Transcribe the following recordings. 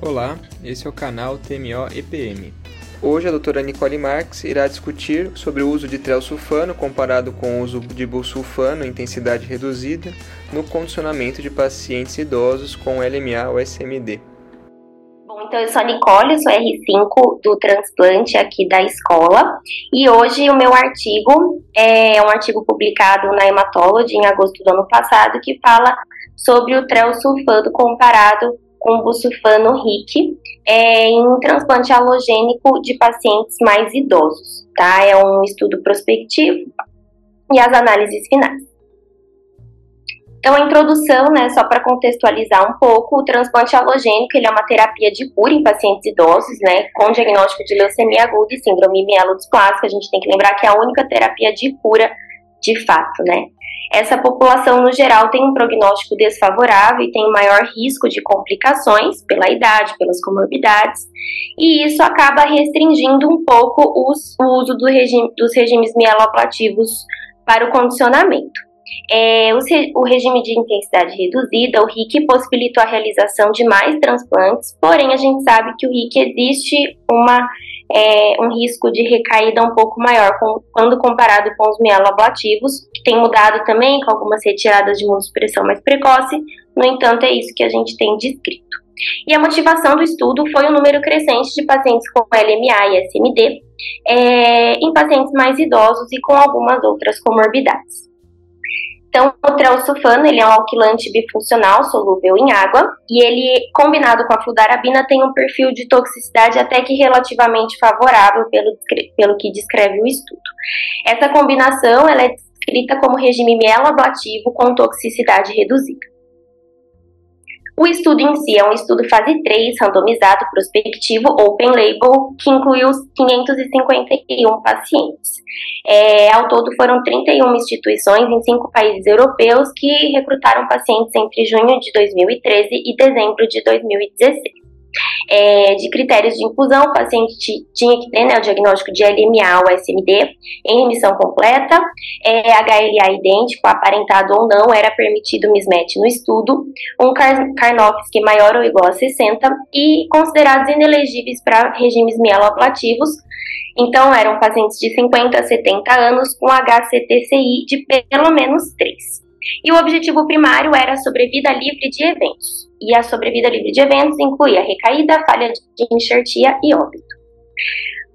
Olá, esse é o canal TMO EPM. Hoje a doutora Nicole Marx irá discutir sobre o uso de trelsulfano comparado com o uso de busulfano em intensidade reduzida no condicionamento de pacientes idosos com LMA ou SMD. Bom, então eu sou a Nicole, sou R5 do transplante aqui da escola e hoje o meu artigo é um artigo publicado na Hematology em agosto do ano passado que fala sobre o trelsulfano comparado com busulfano RIC é, em transplante halogênico de pacientes mais idosos, tá? É um estudo prospectivo e as análises finais. Então, a introdução, né, só para contextualizar um pouco, o transplante halogênico ele é uma terapia de cura em pacientes idosos, né, com diagnóstico de leucemia aguda e síndrome mielodisplásica. A gente tem que lembrar que é a única terapia de cura de fato, né. Essa população, no geral, tem um prognóstico desfavorável e tem maior risco de complicações pela idade, pelas comorbidades, e isso acaba restringindo um pouco os, o uso do regime, dos regimes mieloablativos para o condicionamento. É, o, o, regime de intensidade reduzida, o RIC, possibilitou a realização de mais transplantes, porém a gente sabe que o RIC existe uma é, um risco de recaída um pouco maior com, quando comparado com os mieloablativos, tem mudado também com algumas retiradas de imunossupressão mais precoce, no entanto, é isso que a gente tem descrito. E a motivação do estudo foi o número crescente de pacientes com LMA e SMD é, em pacientes mais idosos e com algumas outras comorbidades. Então, o trelsulfano, ele é um alquilante bifuncional solúvel em água e ele, combinado com a fludarabina, tem um perfil de toxicidade até que relativamente favorável pelo, pelo que descreve o estudo. Essa combinação, ela é descrita como regime mieloablativo com toxicidade reduzida. O estudo em si é um estudo fase 3, randomizado, prospectivo, open label, que incluiu 551 pacientes. É, ao todo foram 31 instituições em cinco países europeus que recrutaram pacientes entre junho de 2013 e dezembro de 2016 é, de critérios de inclusão, o paciente tinha que ter né, o diagnóstico de LMA ou SMD em remissão completa, é, HLA idêntico, aparentado ou não, era permitido mismatch no estudo, um Karnofsky maior ou igual a 60 e considerados inelegíveis para regimes mieloablativos, então eram pacientes de 50 a 70 anos com HCTCI de pelo menos 3. E o objetivo primário era a sobrevida livre de eventos e a sobrevida livre de eventos incluía recaída, falha de enxertia e óbito.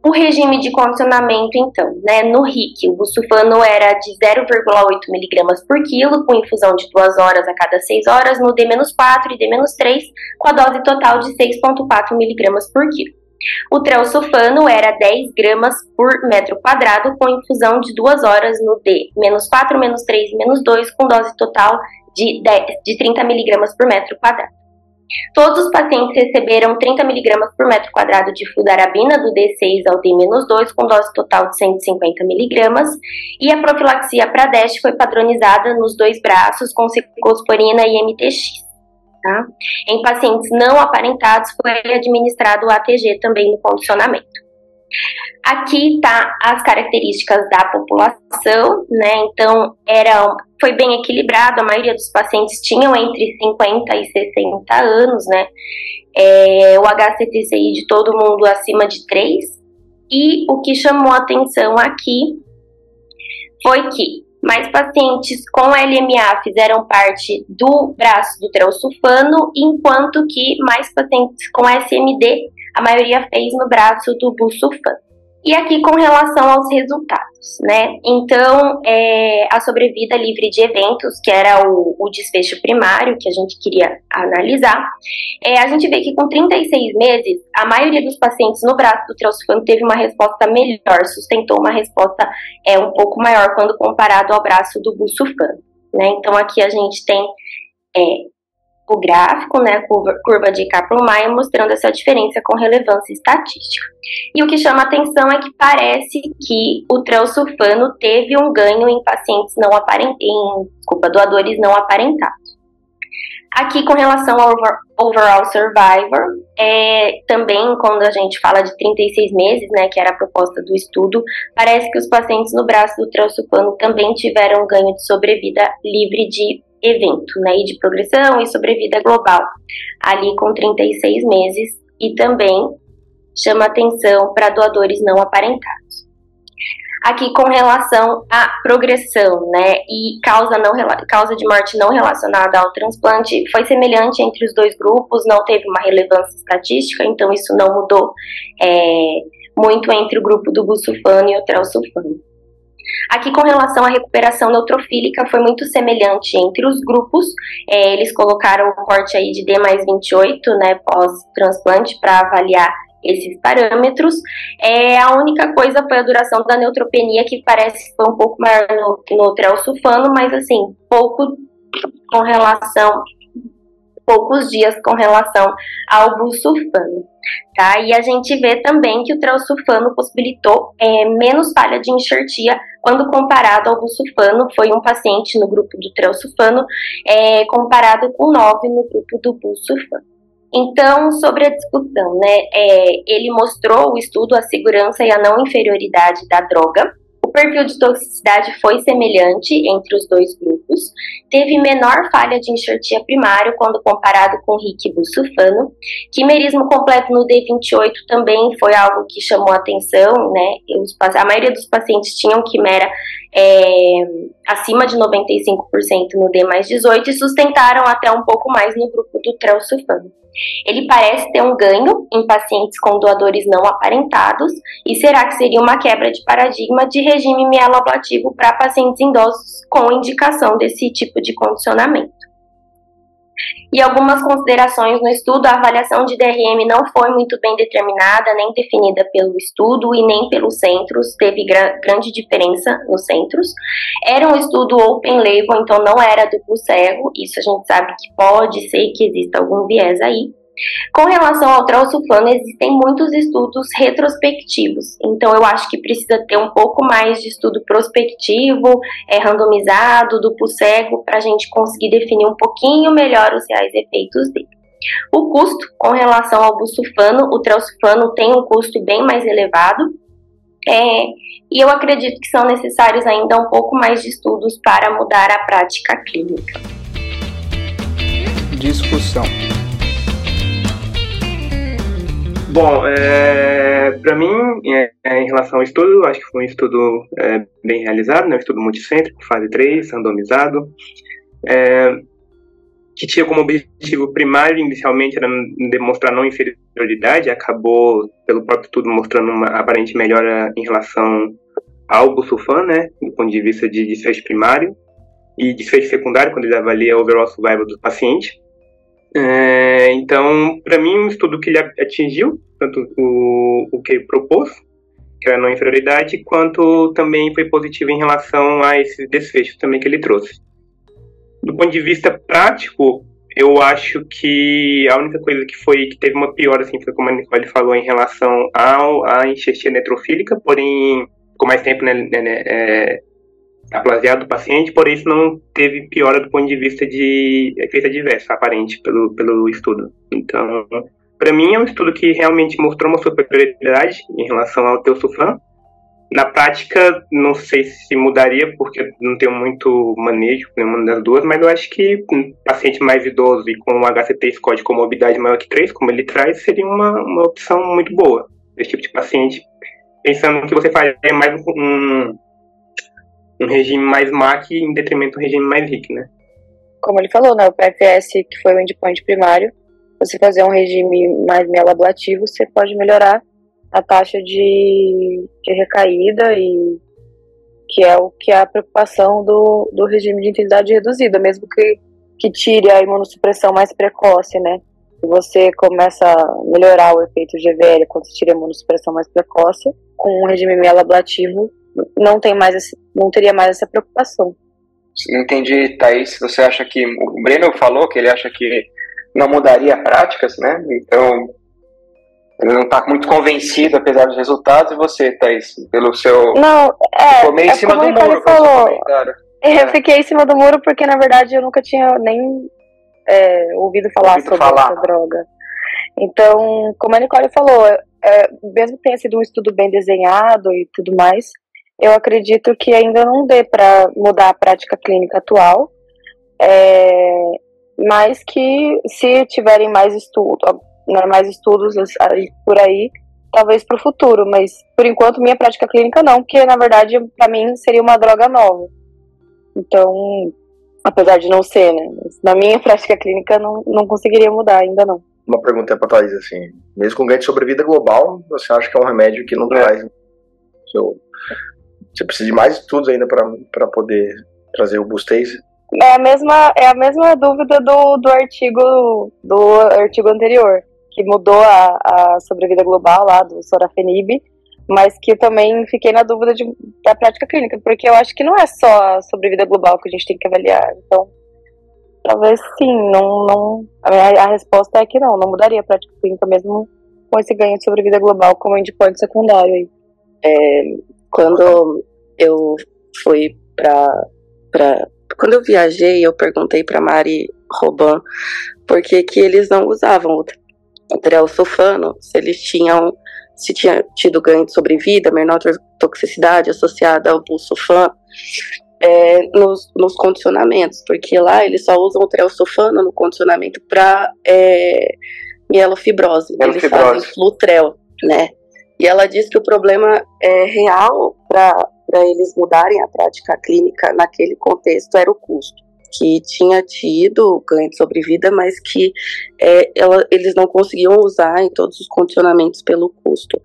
O regime de condicionamento, então, né, no RIC, o busulfano era de 0,8 mg por quilo, com infusão de 2 horas a cada 6 horas, no D-4 e D-3, com a dose total de 6,4 mg por quilo. O trelsulfano era 10 gramas por metro quadrado, com infusão de 2 horas no D-4, -3 e -2, com dose total de, 10, de 30 mg por metro quadrado. Todos os pacientes receberam 30 mg por metro quadrado de fludarabina do D6 ao D-2 com dose total de 150 mg e a profilaxia para DEST foi padronizada nos dois braços com ciclosporina e MTX. Tá? Em pacientes não aparentados foi administrado o ATG também no condicionamento. Aqui tá as características da população, né? Então era foi bem equilibrado, a maioria dos pacientes tinham entre 50 e 60 anos, né? É, o HCTCI de todo mundo acima de 3. E o que chamou atenção aqui foi que mais pacientes com LMA fizeram parte do braço do trelsulfano, enquanto que mais pacientes com SMD a maioria fez no braço do busulfano. E aqui com relação aos resultados, né? Então, é, a sobrevida livre de eventos, que era o, o desfecho primário que a gente queria analisar, é, a gente vê que com 36 meses, a maioria dos pacientes no braço do trelsulfano teve uma resposta melhor, sustentou uma resposta é, um pouco maior quando comparado ao braço do busulfano, né? Então, aqui a gente tem é, o gráfico, né, curva, curva de Kaplan-Meier, mostrando essa diferença com relevância estatística. E o que chama atenção é que parece que o trelsulfano teve um ganho em pacientes não aparentados, em, desculpa, doadores não aparentados. Aqui, com relação ao over, overall survivor, é, também quando a gente fala de 36 meses, né, que era a proposta do estudo, parece que os pacientes no braço do trelsulfano também tiveram ganho de sobrevida livre de evento, né, e de progressão e sobrevida global, ali com 36 meses, e também chama atenção para doadores não aparentados. Aqui com relação à progressão, né, e causa, não, causa de morte não relacionada ao transplante, foi semelhante entre os dois grupos, não teve uma relevância estatística, então isso não mudou é, muito entre o grupo do busulfano e o trelsulfano. Aqui, com relação à recuperação neutrofílica, foi muito semelhante entre os grupos. É, eles colocaram o corte aí de D mais 28, né, pós-transplante, para avaliar esses parâmetros. É, a única coisa foi a duração da neutropenia, que parece que foi um pouco maior no, no trelsulfano, mas assim, pouco com relação poucos dias com relação ao busulfano, tá? E a gente vê também que o trelsulfano possibilitou é, menos falha de enxertia quando comparado ao busulfano, foi um paciente no grupo do trelsulfano, é, comparado com nove no grupo do busulfano. Então, sobre a discussão, né, é, ele mostrou o estudo a segurança e a não inferioridade da droga, perfil de toxicidade foi semelhante entre os dois grupos, teve menor falha de enxertia primário quando comparado com RIC busulfano. Quimerismo completo no D28 também foi algo que chamou atenção, né? Os, a maioria dos pacientes tinham quimera é, acima de 95% no D mais 18 e sustentaram até um pouco mais no grupo do trelsulfano. Ele parece ter um ganho em pacientes com doadores não aparentados, e será que seria uma quebra de paradigma de regime mieloablativo para pacientes idosos com indicação desse tipo de condicionamento? E algumas considerações no estudo, a avaliação de DRM não foi muito bem determinada, nem definida pelo estudo e nem pelos centros, teve gra grande diferença nos centros. Era um estudo open label, então não era duplo cego, isso a gente sabe que pode ser que exista algum viés aí. Com relação ao trelsulfano, existem muitos estudos retrospectivos, então eu acho que precisa ter um pouco mais de estudo prospectivo, é, randomizado, duplo cego, para a gente conseguir definir um pouquinho melhor os reais efeitos dele. O custo, com relação ao busulfano, o trelsulfano tem um custo bem mais elevado, é, e eu acredito que são necessários ainda um pouco mais de estudos para mudar a prática clínica. Discussão. Bom, é, para mim, é, é, em relação ao estudo, acho que foi um estudo é, bem realizado, né, um estudo multicêntrico, fase 3, randomizado, é, que tinha como objetivo primário, inicialmente, era demonstrar não inferioridade, acabou, pelo próprio estudo, mostrando uma aparente melhora em relação ao busulfan, né, do ponto de vista de desfecho primário, e desfecho secundário, quando ele avalia o overall survival do paciente. É, então, para mim, um estudo que ele atingiu, tanto o, o que propôs, que era a não inferioridade, quanto também foi positivo em relação a esses desfechos também que ele trouxe. Do ponto de vista prático, eu acho que a única coisa que foi que teve uma pior assim foi como a Nicole falou em relação ao à enxertia netrofílica, porém com mais tempo né, né, né é, aplasia do paciente, porém isso não teve piora do ponto de vista de efeito adverso aparente pelo, pelo estudo. Então, para mim é um estudo que realmente mostrou uma superioridade em relação ao Teosufan. Na prática, não sei se mudaria, porque não tenho muito manejo com nenhuma das duas, mas eu acho que um paciente mais idoso e com um HCT score de comorbidade maior que 3, como ele traz, seria uma, uma opção muito boa. Esse tipo de paciente, pensando que você faria mais um, um regime mais MAC em detrimento do regime mais RIC, né? Como ele falou, né, o PFS, que foi o endpoint primário, você fazer um regime mais mieloablativo, você pode melhorar a taxa de, de recaída e que é o que é a preocupação do, do regime de intensidade reduzida, mesmo que, que tire a imunossupressão mais precoce, né? Você começa a melhorar o efeito GVL quando você tira a imunossupressão mais precoce, com um regime mieloablativo, não tem mais esse, não teria mais essa preocupação. Entendi, Thaís. Você acha que o Breno falou que ele acha que não mudaria práticas, né? Então ele não está muito convencido apesar dos resultados. E você, Thaís, pelo seu não é, ficou meio é em cima do muro. Falou. Eu é. fiquei em cima do muro porque na verdade eu nunca tinha nem é, ouvido falar ouvido sobre falar. essa droga. Então, como a Nicole falou, é, mesmo que tenha sido um estudo bem desenhado e tudo mais, eu acredito que ainda não dê para mudar a prática clínica atual, é, mas que se tiverem mais estudo, né, mais estudos por aí, talvez para o futuro, mas por enquanto minha prática clínica não, porque na verdade para mim seria uma droga nova. Então, apesar de não ser, né, na minha prática clínica não, não conseguiria mudar ainda não. Uma pergunta para Thaís, assim, mesmo com ganho de sobrevida global, você acha que é um remédio que não é. traz seu, você precisa de mais estudos ainda para poder trazer o Bustase? É a mesma, é a mesma dúvida do, do artigo do artigo anterior que mudou a, a sobrevida global lá do sorafenib, mas que também fiquei na dúvida de, da prática clínica, porque eu acho que não é só a sobrevida global que a gente tem que avaliar. Então, talvez sim, não, não a, a resposta é que não, não mudaria a prática clínica mesmo com esse ganho de sobrevida global como endpoint secundário aí. É, quando eu fui para quando eu viajei, eu perguntei para Mari Roban por que, que eles não usavam o sulfano, se eles tinham se tinha tido ganho de sobrevida, menor toxicidade associada ao busulfano, é, nos, nos, condicionamentos, porque lá eles só usam o treosulfano no condicionamento para é, mielofibrose, eles fazem flutrel, né? E ela diz que o problema é real para eles mudarem a prática clínica naquele contexto era o custo que tinha tido ganho de sobrevida, mas que é, ela, eles não conseguiam usar em todos os condicionamentos pelo custo,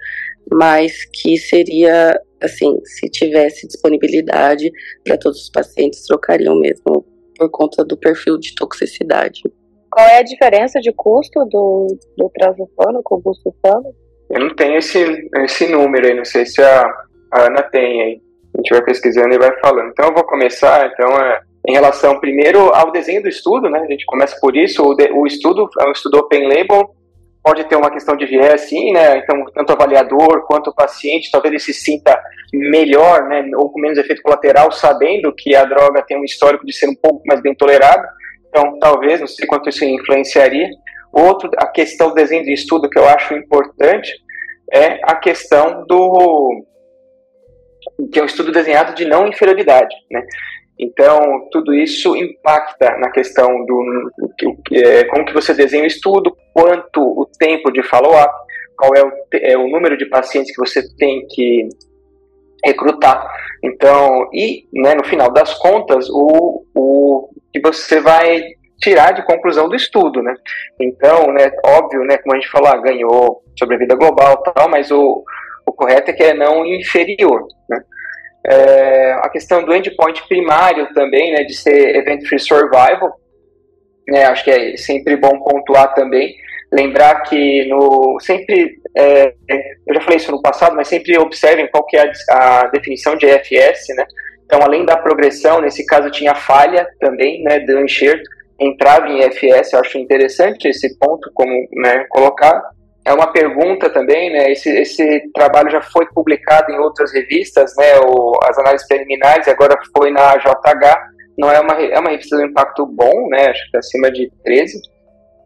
mas que seria, assim, se tivesse disponibilidade para todos os pacientes, trocariam mesmo por conta do perfil de toxicidade. Qual é a diferença de custo do, do trazofano com o busulfano? Eu não tenho esse, esse número aí, não sei se a, a Ana tem aí. A gente vai pesquisando e vai falando. Então eu vou começar, então é em relação primeiro ao desenho do estudo, né? A gente começa por isso. O, de, o estudo é um estudo open label, pode ter uma questão de viés, sim, né? Então, tanto o avaliador quanto o paciente, talvez ele se sinta melhor, né? Ou com menos efeito colateral, sabendo que a droga tem um histórico de ser um pouco mais bem tolerada. Então, talvez, não sei quanto isso influenciaria. Outro, a questão do desenho de estudo que eu acho importante é a questão do que é um estudo desenhado de não inferioridade, né? Então, tudo isso impacta na questão do é, como que você desenha o estudo, quanto o tempo de follow-up, qual é o, é o número de pacientes que você tem que recrutar. Então, e né, no final das contas, o, o que você vai tirar de conclusão do estudo, né? Então, né, óbvio, né, como a gente falou, ah, ganhou sobrevida global tal, mas o, o correto é que é não inferior, né? É, a questão do endpoint primário também, né, de ser event-free survival, né, acho que é sempre bom pontuar também, lembrar que no sempre, é, eu já falei isso no passado, mas sempre observem qual que é a, a, definição de EFS, né, então além da progressão, nesse caso tinha falha também, né, do enxerto, entrava em EFS, eu acho interessante esse ponto como né, colocar, é uma pergunta também, né? Esse, esse trabalho já foi publicado em outras revistas, né? O, as análises preliminares, agora foi na JH. Não é uma, é uma revista de impacto bom, né? Acho que tá acima de 13.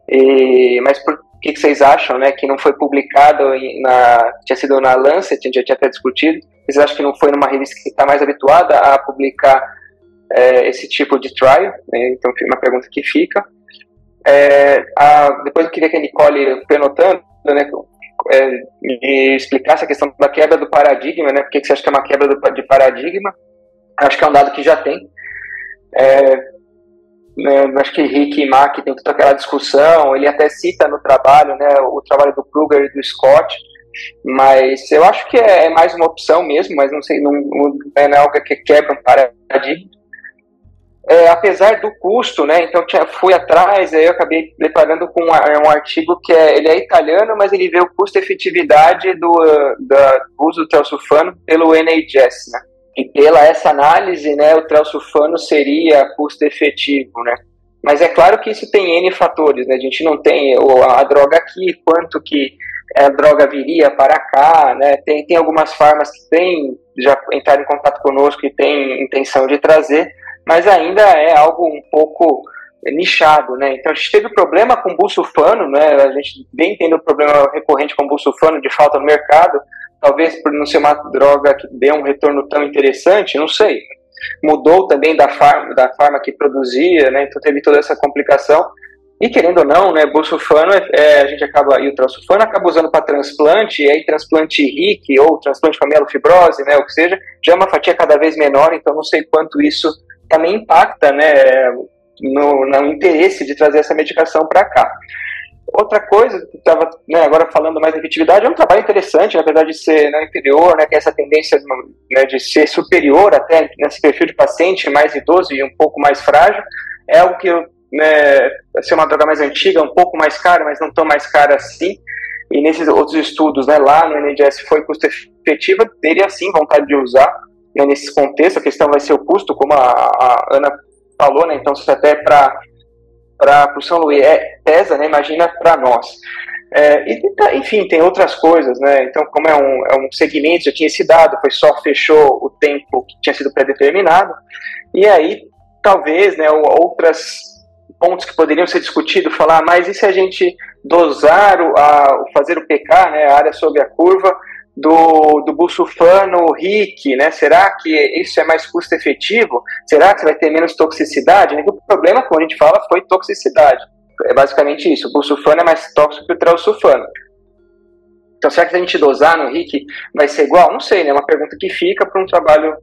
E, mas por que, que vocês acham, né? Que não foi publicado na, tinha sido na Lancet, a gente já tinha até discutido. Vocês acham que não foi numa revista que está mais habituada a publicar é, esse tipo de trial? Né? Então, uma pergunta que fica. É, a, depois eu queria que a Nicole, penotando, né, é, me explicar essa questão da quebra do paradigma, né? Por que você acha que é uma quebra do, de paradigma? Acho que é um dado que já tem. É, né, acho que Rick e Mack tem toda aquela discussão. Ele até cita no trabalho, né, o trabalho do Kruger e do Scott. Mas eu acho que é, é mais uma opção mesmo, mas não sei, não, não é algo que quebra um paradigma é, apesar do custo, né? Então tinha, fui atrás, aí eu acabei deparando com um, um artigo que é, ele é italiano, mas ele vê o custo-efetividade do, do uso do telsulfano pelo NHS, né? E pela essa análise, né, o telsulfano seria custo-efetivo, né? Mas é claro que isso tem N fatores, né? A gente não tem a droga aqui, quanto que a droga viria para cá, né? Tem, tem algumas farmas que têm, já entraram em contato conosco e têm intenção de trazer, mas ainda é algo um pouco nichado, né? Então a gente teve problema com busulfano, né? A gente vem tendo problema recorrente com busulfano de falta no mercado, talvez por não ser uma droga que dê um retorno tão interessante, não sei. mudou também da farma, da farma que produzia, né? Então teve toda essa complicação. E querendo ou não, né, busulfano, é, é, a gente acaba, e o transulfano acaba usando para transplante, e aí transplante RIC ou transplante com mielofibrose, né, o que seja, já é uma fatia cada vez menor, então não sei quanto isso também impacta, né, no, no interesse de trazer essa medicação para cá. Outra coisa, estava né, agora falando mais da efetividade, é um trabalho interessante, verdade, de ser né, inferior, né, que é essa tendência né, de ser superior até nesse perfil de paciente mais idoso e um pouco mais frágil, é algo que né, ser uma droga mais antiga, um pouco mais cara, mas não tão mais cara assim. E nesses outros estudos, né, lá no NDS foi custo efetiva, teria sim vontade de usar né, nesse contexto. A questão vai ser o custo, como a, a Ana falou, né, então se até para para o São Luís é, pesa, né? Imagina para nós. É, e, enfim, tem outras coisas, né? Então, como é um, é um segmento, já tinha esse dado, foi só fechou o tempo que tinha sido pré-determinado, e aí talvez, né, outras pontos que poderiam ser discutidos, falar, mas e se a gente dosar, o, a, fazer o PK, né, a área sobre a curva, do, do busulfano RIC, né? Será que isso é mais custo efetivo? Será que vai ter menos toxicidade? O problema, como a gente fala, foi toxicidade. É basicamente isso. O busulfano é mais tóxico que o trelsulfano. Então, será que a gente dosar no RIC vai ser igual? Não sei, né? É uma pergunta que fica para um trabalho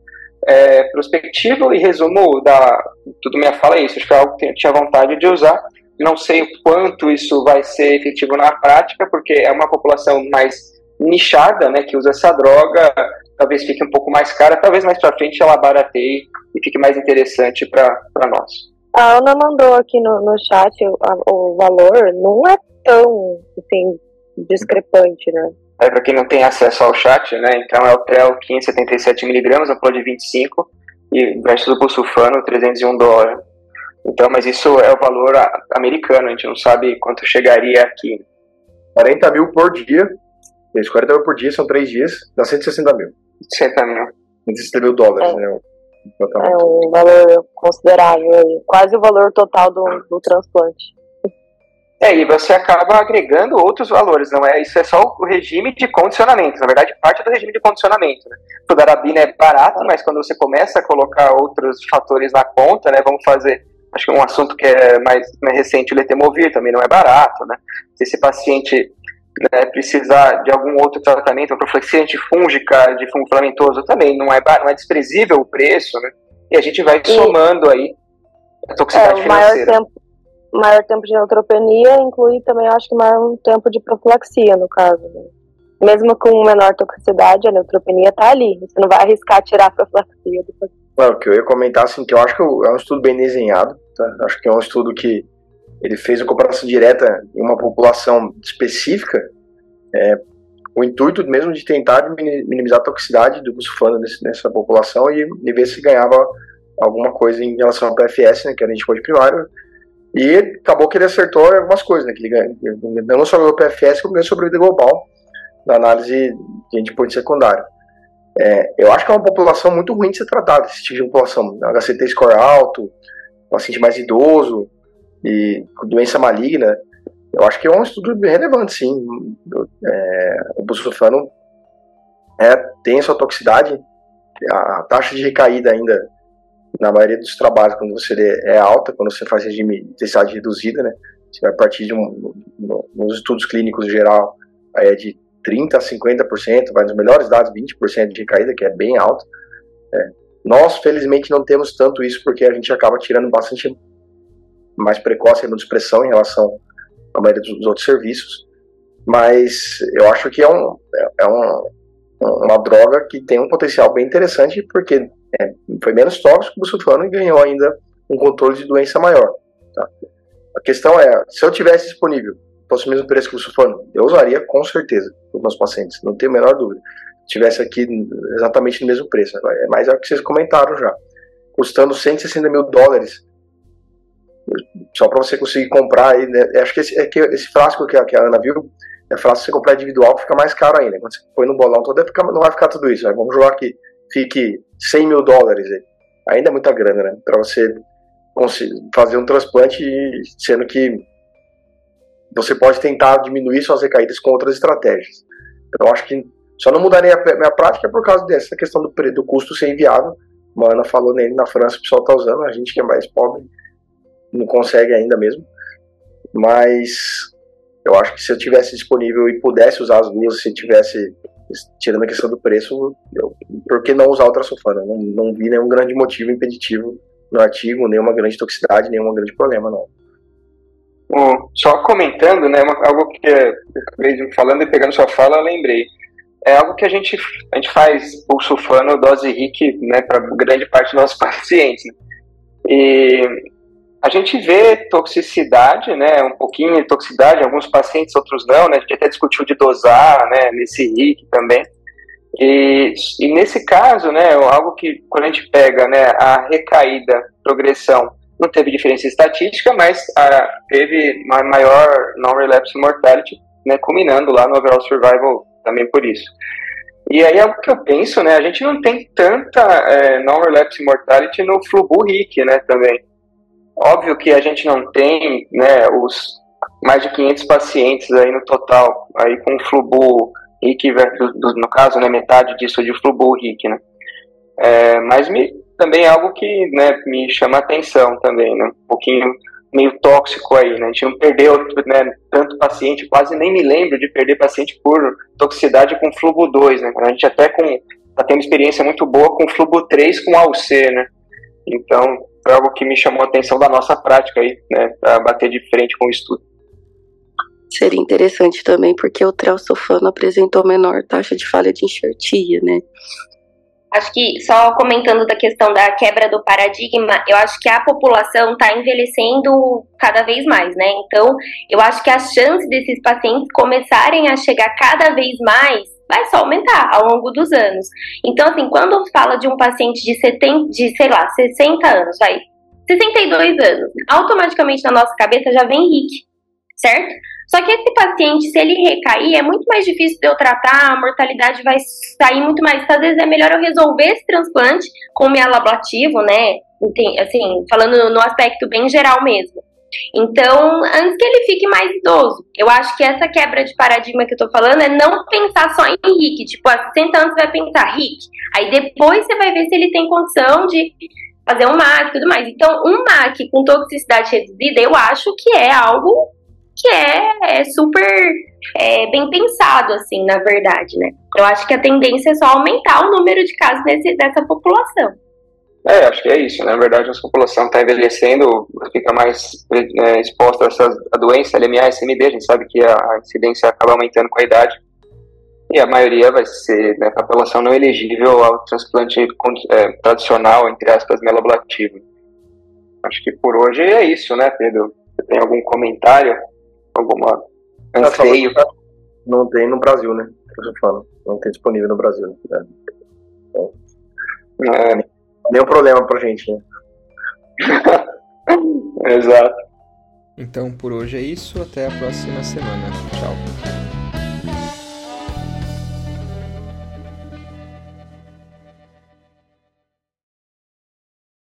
é, prospectivo e resumo da tudo minha fala é isso. Acho que é algo que eu tinha vontade de usar. Não sei o quanto isso vai ser efetivo na prática, porque é uma população mais nichada, né, que usa essa droga, talvez fique um pouco mais cara, talvez mais para frente ela barateie e fique mais interessante para nós. A Ana mandou aqui no, no chat o, a, o valor, não é tão assim, discrepante, né? É, para quem não tem acesso ao chat, né? Então é o TREL 577mg, a de 25 e versus o busulfano 301 dólares. Então, mas isso é o valor americano, a gente não sabe quanto chegaria aqui. 40 mil por dia, isso, 40 mil por dia, são 3 dias, dá 160 mil. 160 mil. 160 mil dólares, é. né? É um valor considerável aí. Quase o valor total do, do transplante. É, e você acaba agregando outros valores, não é? Isso é só o regime de condicionamento, na verdade, parte do regime de condicionamento. Né? O darabina é barato, mas quando você começa a colocar outros fatores na conta, né? Vamos fazer, acho que um assunto que é mais, mais recente, o letemovir também não é barato, né? Se esse paciente né, precisar de algum outro tratamento, uma profilaxia antifúngica de fungo filamentoso também, não é, não é desprezível o preço, né? E a gente vai e, somando aí a toxicidade é, o financeira. Maior tempo, maior tempo de neutropenia inclui também, acho que, maior tempo de profilaxia, no caso. Né? Mesmo com menor toxicidade, a neutropenia está ali. Você não vai arriscar tirar a profilaxia depois. Não, o que eu ia comentar, assim, que eu acho que é um estudo bem desenhado, tá? Acho que é um estudo que ele fez a comparação direta em uma população específica, é, o intuito mesmo de tentar minimizar a toxicidade do busulfano nessa população e, e, ver se ganhava alguma coisa em relação ao PFS, né, que era endpoint primário, e acabou que ele acertou algumas coisas, né, que ele não só o PFS, como ganhou sobrevida global na análise de endpoint secundário. É, eu acho que é uma população muito ruim de ser tratada, esse tipo de população. HCT score alto, paciente mais idoso, e doença maligna, eu acho que é um estudo relevante, sim. É, o busulfano é, tem sua toxicidade, a taxa de recaída ainda, na maioria dos trabalhos, quando você lê, é alta, quando você faz regime de intensidade reduzida, né? Você vai partir de um, nos estudos clínicos em geral, aí é de 30% a 50%, vai nos melhores dados, 20% de recaída, que é bem alto. É. Nós, felizmente, não temos tanto isso, porque a gente acaba tirando bastante mais precoce a expressão em relação à maioria dos outros serviços, mas eu acho que é, um, é um, uma droga que tem um potencial bem interessante porque é, foi menos tóxico que o sulfano e ganhou ainda um controle de doença maior. Tá? A questão é, se eu tivesse disponível, fosse o mesmo preço que o sulfano, eu usaria com certeza para os meus pacientes, não tenho a menor dúvida. Tivesse aqui exatamente no mesmo preço, é mas é o que vocês comentaram já. Custando 160 mil dólares só para você conseguir comprar. Aí, né? Acho que esse, é que esse frasco que a, que a Ana viu é frasco que você comprar individual fica mais caro ainda. Quando você põe no bolão todo, ficar, não vai ficar tudo isso. Né? Vamos jogar que fique 100 mil dólares. Aí. Ainda é muita grana, né? Para você fazer um transplante, sendo que você pode tentar diminuir suas recaídas com outras estratégias. Então, acho que só não mudaria a minha prática por causa dessa questão do, do custo ser inviável Uma Ana falou nele na França, o pessoal tá usando, a gente que é mais pobre não consegue ainda mesmo. Mas eu acho que se eu tivesse disponível e pudesse usar as duas, se tivesse tirando a questão do preço, eu, por que não usar o traçofano? Não, não vi nenhum grande motivo impeditivo no artigo, nenhuma grande toxicidade, nenhum grande problema, não. Bom, só comentando, né, uma, algo que eu acabei falando e pegando sua fala, eu lembrei. É algo que a gente, a gente faz o sulfano dose RIC né, para grande parte dos nossos pacientes. Né? E a gente vê toxicidade, né, um pouquinho de toxicidade alguns pacientes, outros não, né, a gente até discutiu de dosar, né, nesse RIC também. E, e nesse caso, né, algo que quando a gente pega, né, a recaída, progressão, não teve diferença estatística, mas a, teve uma maior non-relapse mortality, né, culminando lá no overall survival também por isso. E aí é o que eu penso, né, a gente não tem tanta é, non-relapse mortality no Flubu-RIC, né, também. Óbvio que a gente não tem, né, os mais de 500 pacientes aí no total, aí com Flubu RIC, no caso, né, metade disso de Flubu RIC, né. É, mas me, também é algo que, né, me chama atenção também, né, um pouquinho meio tóxico aí, né, a gente não perdeu, né, tanto paciente, quase nem me lembro de perder paciente por toxicidade com Flubu 2, né, a gente até com, tá tendo experiência muito boa com Flubu 3 com AUC, né, então foi algo que me chamou a atenção da nossa prática aí, né, para bater de frente com o estudo. Seria interessante também, porque o trelsofano apresentou menor taxa de falha de enxertia, né? Acho que, só comentando da questão da quebra do paradigma, eu acho que a população está envelhecendo cada vez mais, né? Então, eu acho que a chance desses pacientes começarem a chegar cada vez mais vai só aumentar ao longo dos anos. Então, assim, quando fala de um paciente de, 70, de sei lá, 60 anos, vai, 62 anos, automaticamente na nossa cabeça já vem RIC, certo? Só que esse paciente, se ele recair, é muito mais difícil de eu tratar, a mortalidade vai sair muito mais. Então, às vezes é melhor eu resolver esse transplante com o mielablativo, né? Assim, falando no aspecto bem geral mesmo. Então, antes que ele fique mais idoso. Eu acho que essa quebra de paradigma que eu tô falando é não pensar só em RIC. Tipo, a 60 anos você vai pensar RIC. Aí depois você vai ver se ele tem condição de fazer um MAC e tudo mais. Então, um MAC com toxicidade reduzida, eu acho que é algo que é, é super é, bem pensado, assim, na verdade, né? Eu acho que a tendência é só aumentar o número de casos desse, dessa população. É, acho que é isso. Né? Na verdade, a população está envelhecendo, fica mais é, exposta a essa a doença, LMA, SMD, a gente sabe que a, a, incidência acaba aumentando com a idade. E a maioria vai ser né, a população não elegível ao transplante é, tradicional, entre aspas, meloablativo. Acho que por hoje é isso, né, Pedro? Você tem algum comentário? Alguma anseio? Não tem no Brasil, né? Eu falo. Não tem disponível no Brasil. Né? Então, é nenhum problema pra gente, né? Exato. Então por hoje é isso, até a próxima semana. Tchau.